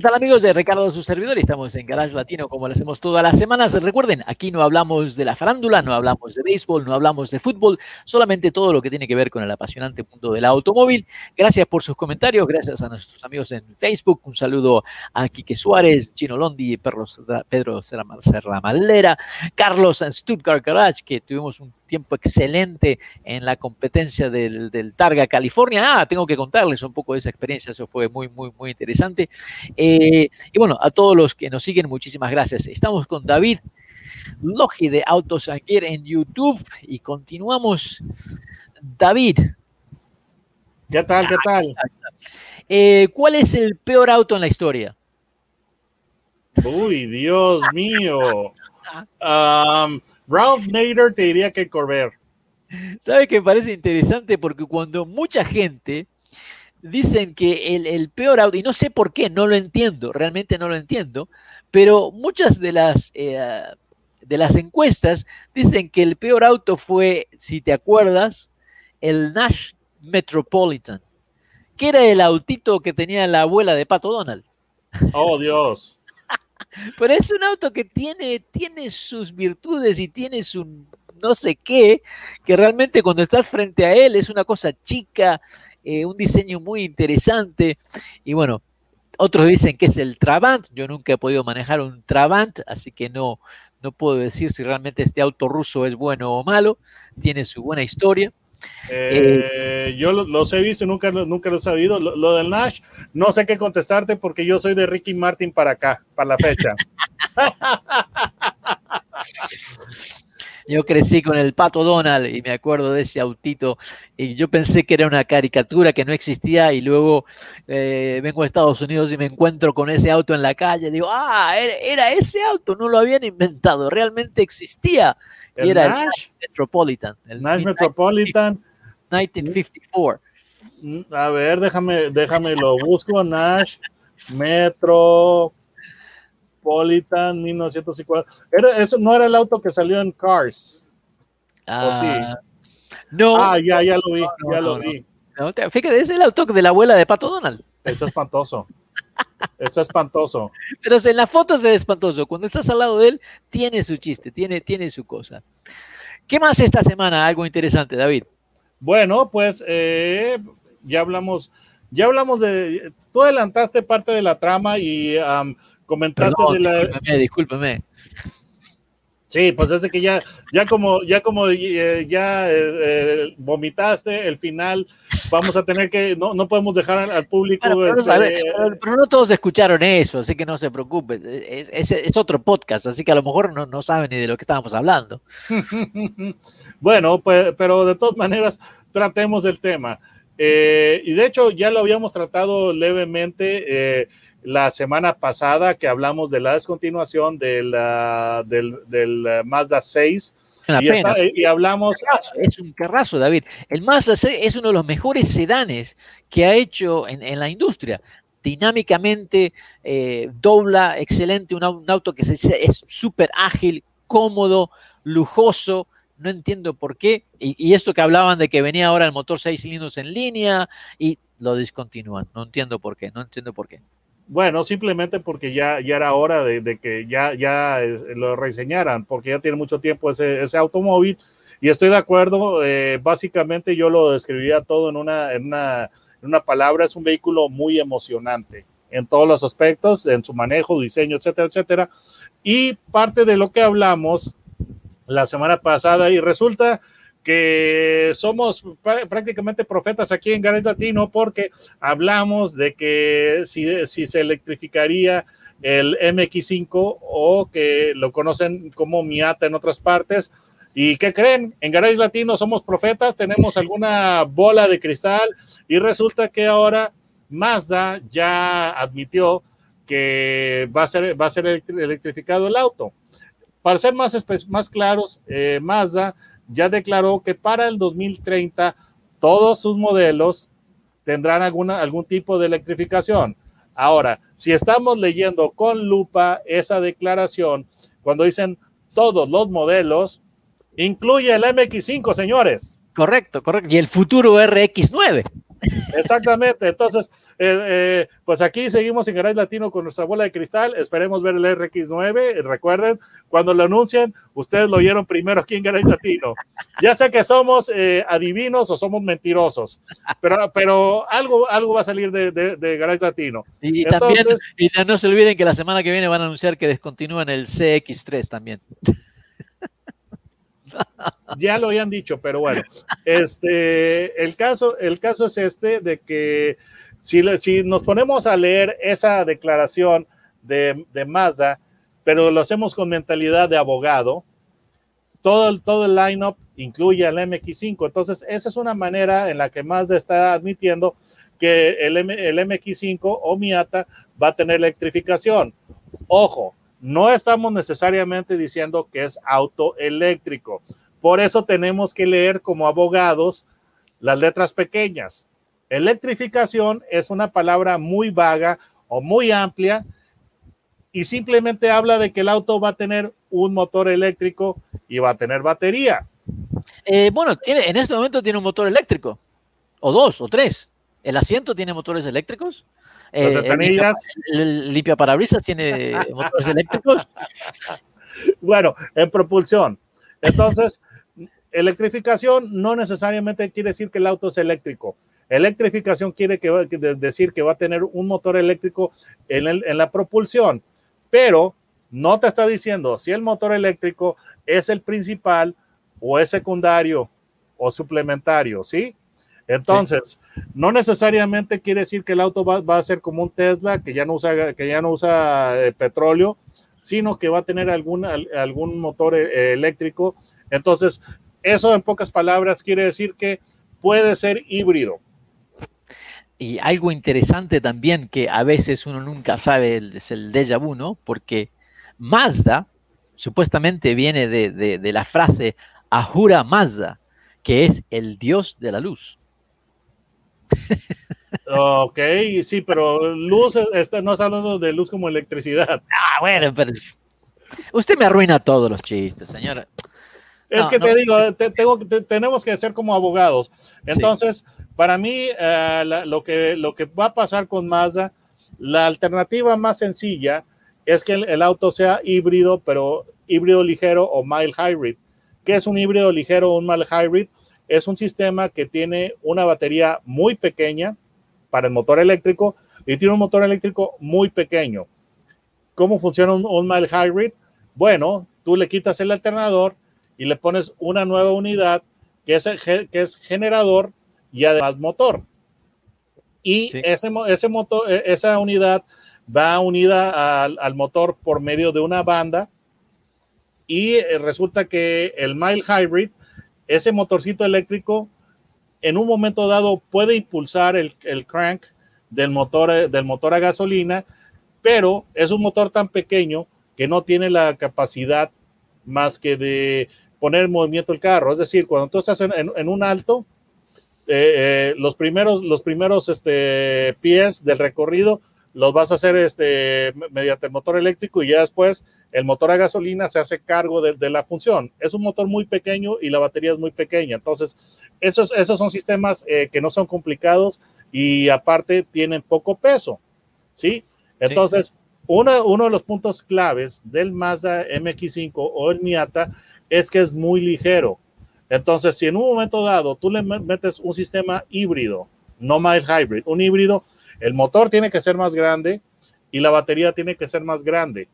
¿Qué tal amigos de Ricardo, su servidor? Estamos en Garage Latino como lo hacemos todas las semanas. Recuerden, aquí no hablamos de la farándula, no hablamos de béisbol, no hablamos de fútbol, solamente todo lo que tiene que ver con el apasionante mundo del automóvil. Gracias por sus comentarios, gracias a nuestros amigos en Facebook. Un saludo a Quique Suárez, Chino Londi, Pedro Serramalera, Carlos en Stuttgart Garage, que tuvimos un tiempo excelente en la competencia del, Targa California. Ah, tengo que contarles un poco de esa experiencia, eso fue muy, muy, muy interesante. Eh, y bueno, a todos los que nos siguen, muchísimas gracias. Estamos con David Logi de Autos Gear en YouTube y continuamos. David. ¿Qué tal? ¿Qué tal? Eh, ¿Cuál es el peor auto en la historia? Uy, Dios mío. Um, Ralph Nader te diría que Corber. ¿Sabe qué parece interesante? Porque cuando mucha gente dicen que el, peor auto, y no sé por qué, no lo entiendo, realmente no lo entiendo, pero muchas de las, eh, de las encuestas dicen que el peor auto fue, si te acuerdas, el Nash Metropolitan, que era el autito que tenía la abuela de Pato Donald. Oh, Dios. Pero es un auto que tiene, tiene sus virtudes y tiene su no sé qué, que realmente cuando estás frente a él es una cosa chica, eh, un diseño muy interesante. Y bueno, otros dicen que es el Trabant. Yo nunca he podido manejar un Trabant, así que no, no puedo decir si realmente este auto ruso es bueno o malo. Tiene su buena historia. Eh, yo los he visto, nunca, nunca lo he sabido. Lo, del Nash, no sé qué contestarte porque yo soy de Ricky Martin para acá, para la fecha. Yo crecí con el Pato Donald y me acuerdo de ese autito y yo pensé que era una caricatura que no existía y luego eh, vengo a Estados Unidos y me encuentro con ese auto en la calle. Digo, ah, era, ese auto, no lo habían inventado, realmente existía. y era Nash? el Metropolitan. El Nash Metropolitan. 1954. Mm, a ver, déjame, déjame lo busco. Nash Metro Politan 1950. Era, eso no era el auto que salió en Cars. Ah, sí? No. Ah, ya, ya lo vi, ya lo vi. fíjate, es el auto de la abuela de Pato Donald. Es espantoso. es espantoso. Pero en la foto es espantoso. Cuando estás al lado de él, tiene su chiste, tiene, tiene su cosa. ¿Qué más esta semana? Algo interesante, David. Bueno, pues eh, ya hablamos, ya hablamos de, tú adelantaste parte de la trama y comentaste de la. Discúlpeme, discúlpeme. Sí, pues desde que ya, ya como, ya como eh, ya eh, eh, vomitaste el final, vamos a tener que, no, no podemos dejar al, público. Este, pero, no todos escucharon eso, así que no se preocupe. Es, es, otro podcast, así que a lo mejor no, no saben ni de lo que estábamos hablando. bueno, pues, pero de todas maneras, tratemos el tema. y de hecho, ya lo habíamos tratado levemente la semana pasada que hablamos de la descontinuación del, del, Mazda 6. Y, hablamos. Es un carrazo, David. El Mazda 6 es uno de los mejores sedanes que ha hecho en, la industria. Dinámicamente eh, dobla, excelente, un, auto que es súper ágil, cómodo, lujoso. No entiendo por qué. Y, y, esto que hablaban de que venía ahora el motor 6 cilindros en línea y lo discontinúan. No entiendo por qué. No entiendo por qué. Bueno, simplemente porque ya, ya era hora de, que ya, ya lo reseñaran, porque ya tiene mucho tiempo ese, ese automóvil. Y estoy de acuerdo, eh, básicamente yo lo describiría todo en una, en, una, en una palabra, es un vehículo muy emocionante en todos los aspectos, en su manejo, diseño, etcétera, etcétera. Y parte de lo que hablamos la semana pasada, y resulta que somos prácticamente profetas aquí en Gareth Latino porque hablamos de que si, si se electrificaría el MX5 o que lo conocen como Miata en otras partes. ¿Y qué creen? En Garage Latino somos profetas, tenemos alguna bola de cristal y resulta que ahora Mazda ya admitió que va a ser, va a ser electrificado el auto. Para ser más, más claros, eh, Mazda ya declaró que para el 2030 todos sus modelos tendrán alguna, algún tipo de electrificación. Ahora, si estamos leyendo con lupa esa declaración, cuando dicen todos los modelos, incluye el MX5, señores. Correcto, correcto. Y el futuro RX9. Exactamente. Entonces, eh, eh, pues aquí seguimos en Garage Latino con nuestra bola de cristal. Esperemos ver el RX9. Recuerden, cuando lo anuncien, ustedes lo vieron primero aquí en Garage Latino. Ya sé que somos eh, adivinos o somos mentirosos, pero, pero algo, algo va a salir de, de, Garage Latino. Y también, y no se olviden que la semana que viene van a anunciar que descontinúan el CX3 también ya lo habían dicho, pero bueno, este, el caso, el caso es este de que si, si nos ponemos a leer esa declaración de, Mazda, pero lo hacemos con mentalidad de abogado, todo el, todo el lineup incluye al MX5. Entonces, esa es una manera en la que Mazda está admitiendo que el, el MX5 o Miata va a tener electrificación. Ojo, no estamos necesariamente diciendo que es auto eléctrico. Por eso tenemos que leer como abogados las letras pequeñas. Electrificación es una palabra muy vaga o muy amplia y simplemente habla de que el auto va a tener un motor eléctrico y va a tener batería. Eh, bueno, tiene, en este momento tiene un motor eléctrico, o dos, o tres. ¿El asiento tiene motores eléctricos? Eh, el, limpia, parabrisas tiene motores eléctricos. Bueno, en propulsión. Entonces, electrificación no necesariamente quiere decir que el auto es eléctrico. Electrificación quiere decir que va a tener un motor eléctrico en, en la propulsión, pero no te está diciendo si el motor eléctrico es el principal o es secundario o suplementario, ¿sí? Entonces, no necesariamente quiere decir que el auto va, a ser como un Tesla que ya no usa, que ya no usa eh, petróleo, sino que va a tener algún, algún motor eh, eléctrico. Entonces, eso en pocas palabras quiere decir que puede ser híbrido. Y algo interesante también que a veces uno nunca sabe es el déjà vu, ¿no? Porque Mazda supuestamente viene de, de la frase Ahura Mazda, que es el dios de la luz. Ok, sí, pero luz, está, no está hablando de luz como electricidad. Ah, bueno, pero usted me arruina todos los chistes, señora. Es que te digo, tengo, tenemos que ser como abogados. Entonces, para mí, eh, lo, que, lo que va a pasar con Mazda, la alternativa más sencilla es que el, auto sea híbrido, pero híbrido ligero o mild hybrid. ¿Qué es un híbrido ligero o un mild hybrid? es un sistema que tiene una batería muy pequeña para el motor eléctrico y tiene un motor eléctrico muy pequeño. ¿Cómo funciona un, mild hybrid? Bueno, tú le quitas el alternador y le pones una nueva unidad que es, que es generador y además motor. Y ese, ese motor, e, esa unidad va unida al, al, motor por medio de una banda y eh, resulta que el mild hybrid ese motorcito eléctrico en un momento dado puede impulsar el, crank del motor, del motor a gasolina, pero es un motor tan pequeño que no tiene la capacidad más que de poner en movimiento el carro. Es decir, cuando tú estás en, un alto, eh, eh, los primeros, los primeros este, pies del recorrido los vas a hacer este, mediante el motor eléctrico y ya después el motor a gasolina se hace cargo de, la función. Es un motor muy pequeño y la batería es muy pequeña. Entonces, esos, esos son sistemas eh, que no son complicados y aparte tienen poco peso. ¿Sí? Entonces, Uno, uno de los puntos claves del Mazda MX5 o el Miata es que es muy ligero. Entonces, si en un momento dado tú le metes un sistema híbrido, no mild hybrid, un híbrido, el motor tiene que ser más grande y la batería tiene que ser más grande.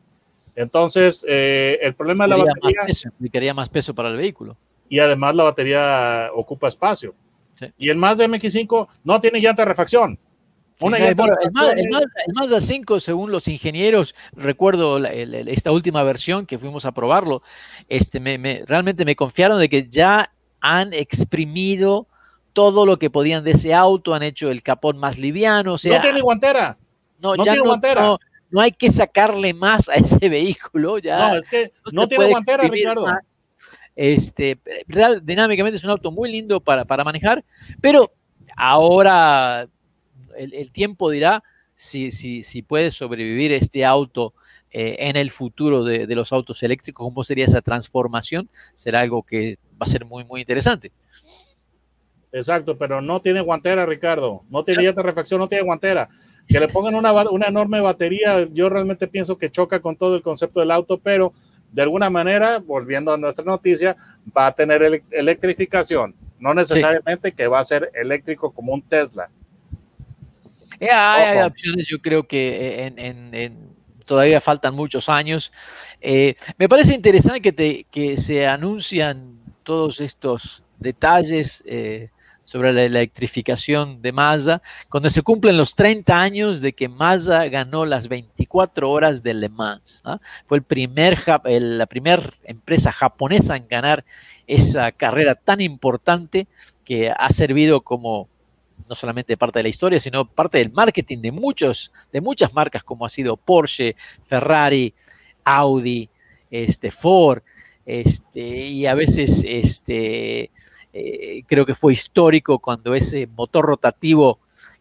Entonces, eh, el problema de la batería... Más más peso para el vehículo. Y además la batería ocupa espacio. Y el Mazda MX5 no tiene llanta de refacción. Una el, Mazda, 5, según los ingenieros, recuerdo esta última versión que fuimos a probarlo, este, me, realmente me confiaron de que ya han exprimido todo lo que podían de ese auto, han hecho el capón más liviano. O sea, no tiene guantera. No, ya tiene no, guantera. no hay que sacarle más a ese vehículo. Ya no, es que no, tiene guantera, Ricardo. más. Este, real- dinámicamente es un auto muy lindo para, para manejar, pero ahora el, el tiempo dirá si, si, si puede sobrevivir este auto eh, en el futuro de, de los autos eléctricos, cómo sería esa transformación, será algo que va a ser muy, muy interesante. Exacto, pero no tiene guantera, Ricardo. No tiene llanta de refacción, no tiene guantera. Que le pongan una, una enorme batería, yo realmente pienso que choca con todo el concepto del auto, pero de alguna manera, volviendo a nuestra noticia, va a tener ele- electrificación. No necesariamente que va a ser eléctrico como un Tesla. Eh, hay, opciones, yo creo que eh, en, en- en- todavía faltan muchos años. Eh, me parece interesante que, te- que se anuncian todos estos detalles eh, sobre la electrificación de Mazda, cuando se cumplen los 30 años de que Mazda ganó las 24 horas de Le Mans. Fue la primera empresa japonesa en ganar esa carrera tan importante que ha servido como no solamente parte de la historia, sino parte del marketing de muchos, de muchas marcas como ha sido Porsche, Ferrari, Audi, este, Ford, este, y a veces este, eh, creo que fue histórico cuando ese motor rotativo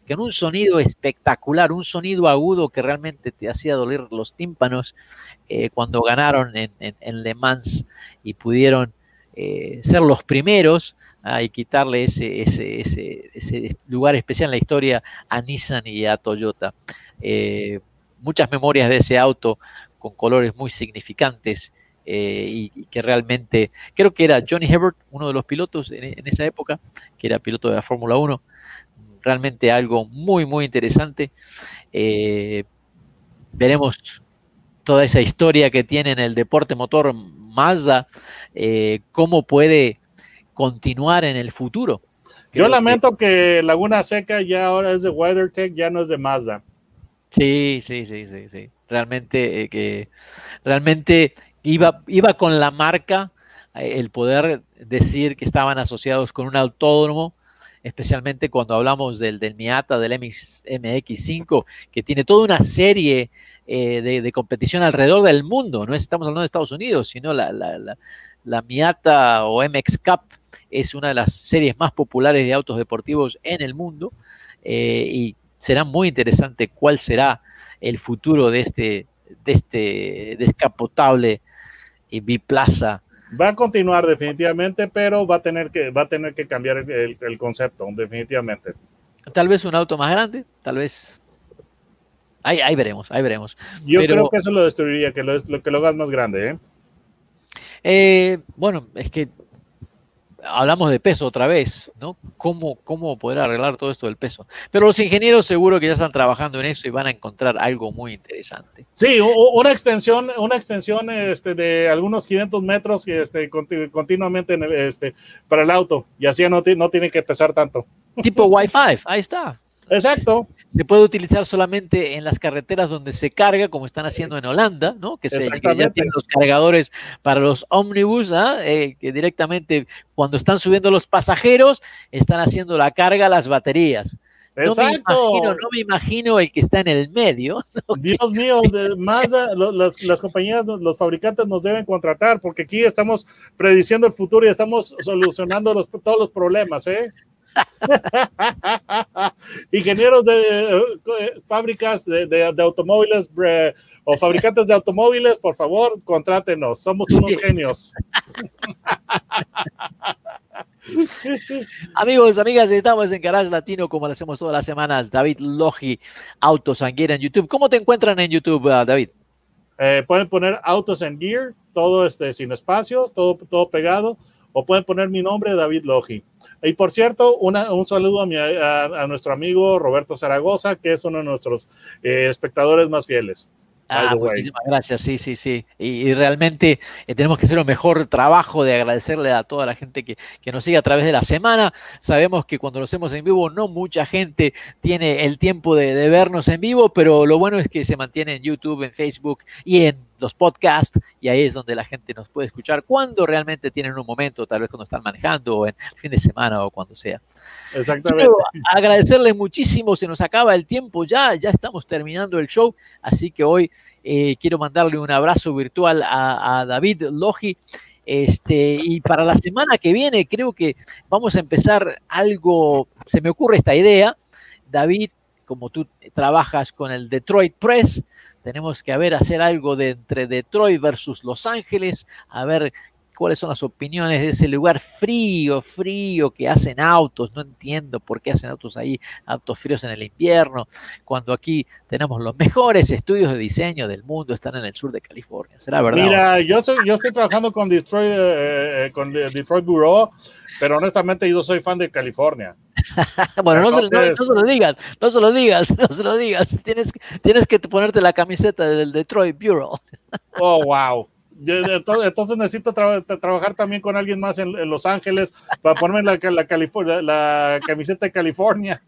con un sonido espectacular, un sonido agudo que realmente te hacía doler los tímpanos eh, cuando ganaron en, Le Mans y pudieron eh, ser los primeros y quitarle ese, ese, ese, ese lugar especial en la historia a Nissan y a Toyota. Muchas memorias de ese auto con colores muy significantes eh, y, y que realmente, creo que era Johnny Herbert, uno de los pilotos en, en esa época, que era piloto de la Fórmula 1, realmente algo muy, muy interesante. Eh, veremos toda esa historia que tiene en el deporte motor Mazda, eh, cómo puede continuar en el futuro. Creo Yo que- lamento que Laguna Seca ya ahora es de WeatherTech, ya no es de Mazda. Sí, sí, sí, sí, sí. Realmente eh, que realmente iba, iba con la marca eh, el poder decir que estaban asociados con un autódromo, especialmente cuando hablamos del, del Miata, del MX, MX5, que tiene toda una serie eh, de, competición alrededor del mundo. No estamos hablando de Estados Unidos, sino la, la, la, la Miata o MX Cup es una de las series más populares de autos deportivos en el mundo eh, y será muy interesante cuál será el futuro de este, de este descapotable y biplaza. Va a continuar definitivamente, pero va a tener que, va a tener que cambiar el, el- el concepto, definitivamente. Tal vez un auto más grande, tal vez. Ahí, ahí veremos, ahí veremos. Yo Pero- creo que eso lo destruiría, que lo, lo que lo hagas más grande, ¿eh? Eh, bueno, es que hablamos de peso otra vez, ¿no? ¿Cómo, ¿Cómo poder arreglar todo esto del peso? Pero los ingenieros seguro que ya están trabajando en eso y van a encontrar algo muy interesante. Sí, una extensión, una extensión este, de algunos 500 metros este, conti- continuamente en el, este, para el auto y así no, no tiene que pesar tanto. Tipo Wi-Fi, ahí está. Exacto, Se puede utilizar solamente en las carreteras donde se carga, como están haciendo en Holanda, ¿no? Que, se, que ya tienen los cargadores para los ómnibus, ¿ah? Eh, que directamente cuando están subiendo los pasajeros, están haciendo la carga a las baterías. No me, imagino, no me imagino el que está en el medio. ¿no? Dios mío, lo- las, las compañías, los fabricantes nos deben contratar porque aquí estamos prediciendo el futuro y estamos solucionando los, todos los problemas, ¿eh? Ingenieros de eh, fábricas de, de- de automóviles bre- o fabricantes de automóviles, por favor, contrátenos. Somos unos Sí. genios. Amigos, amigas, estamos en Garage Latino como lo hacemos todas las semanas. David Logi, Autos Anguera en YouTube. ¿Cómo te encuentran en YouTube, ah, David? Eh, pueden poner Autos and Gear, todo este sin espacios, todo, todo pegado, o pueden poner mi nombre, David Logi. Y por cierto, una- un saludo a, mi- a- a nuestro amigo Roberto Zaragoza, que es uno de nuestros eh, espectadores más fieles. Ah, muchísimas gracias, sí, sí, sí. Y, y realmente eh, tenemos que hacer un mejor trabajo de agradecerle a toda la gente que, que nos sigue a través de la semana. Sabemos que cuando lo hacemos en vivo no mucha gente tiene el tiempo de, de vernos en vivo, pero lo bueno es que se mantiene en YouTube, en Facebook y en los podcasts y ahí es donde la gente nos puede escuchar cuando realmente tienen un momento, tal vez cuando están manejando o en el fin de semana o cuando sea. Exactamente. Quiero agradecerles muchísimo, se nos acaba el tiempo ya, ya estamos terminando el show, así que hoy eh, quiero mandarle un abrazo virtual a, a David Logi. Este, y para la semana que viene creo que vamos a empezar algo, se me ocurre esta idea, David, como tú trabajas con el Detroit Press, tenemos que a ver, hacer algo de entre Detroit versus Los Ángeles, a ver cuáles son las opiniones de ese lugar frío, frío, que hacen autos. No entiendo por qué hacen autos ahí, autos fríos en el invierno, cuando aquí tenemos los mejores estudios de diseño del mundo, están en el sur de California. ¿Será verdad? Mira, yo, soy, yo estoy trabajando con Detroit, eh, con Detroit Bureau, pero honestamente yo soy fan de California. bueno, no, se, no, no, se, lo digas, no se lo digas, no se lo digas. Tienes, tienes que ponerte la camiseta del Detroit Bureau. oh, wow. Entonces, entonces necesito tra trabajar también con alguien más en, en, Los Ángeles para ponerme la, la, California, la camiseta de California.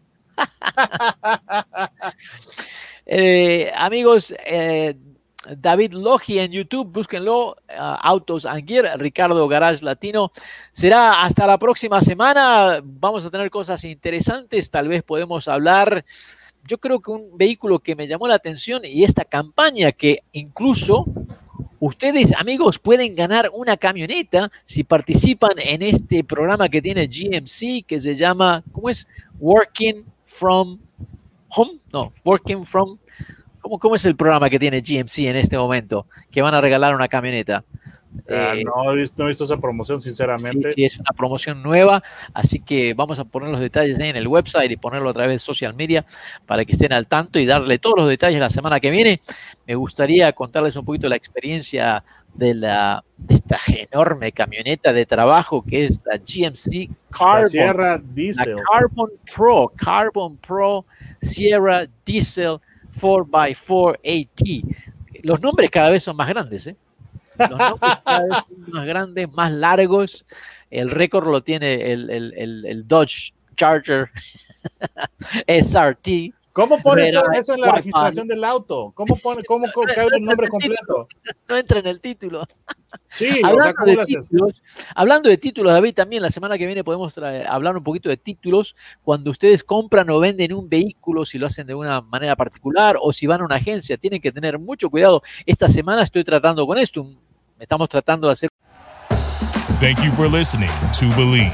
eh, amigos, eh, David Logi en YouTube, búsquenlo, uh, Autos and Gear, Ricardo Garage Latino. Será hasta la próxima semana, vamos a tener cosas interesantes, tal vez podemos hablar, yo creo que un vehículo que me llamó la atención y esta campaña que incluso ustedes amigos pueden ganar una camioneta si participan en este programa que tiene GMC que se llama, ¿cómo es? Working from Home, no, Working from ¿Cómo, ¿Cómo, es el programa que tiene GMC en este momento? Que van a regalar una camioneta. Uh, eh, no, he visto, no, he visto, esa promoción, sinceramente. Sí, sí, es una promoción nueva, así que vamos a poner los detalles ahí en el website y ponerlo a través de social media para que estén al tanto y darle todos los detalles la semana que viene. Me gustaría contarles un poquito la experiencia de, la, de esta enorme camioneta de trabajo que es la GMC Carbon. La Sierra Diesel. La Carbon Pro, Carbon Pro Sierra Diesel 4x4 AT. Los nombres cada vez son más grandes, ¿eh? Los nombres cada vez son más grandes, más largos. El récord lo tiene el, el, el, el Dodge Charger SRT. ¿Cómo pones Pero, eso en la registración del auto? ¿Cómo pone, cómo cae el nombre completo? No entra en el título. Sí, hablando, de títulos, hablando de títulos, David, también la semana que viene podemos hablar un poquito de títulos cuando ustedes compran o venden un vehículo, si lo hacen de una manera particular o si van a una agencia, tienen que tener mucho cuidado. Esta semana estoy tratando con esto, estamos tratando de hacer. Thank you for listening to Believe.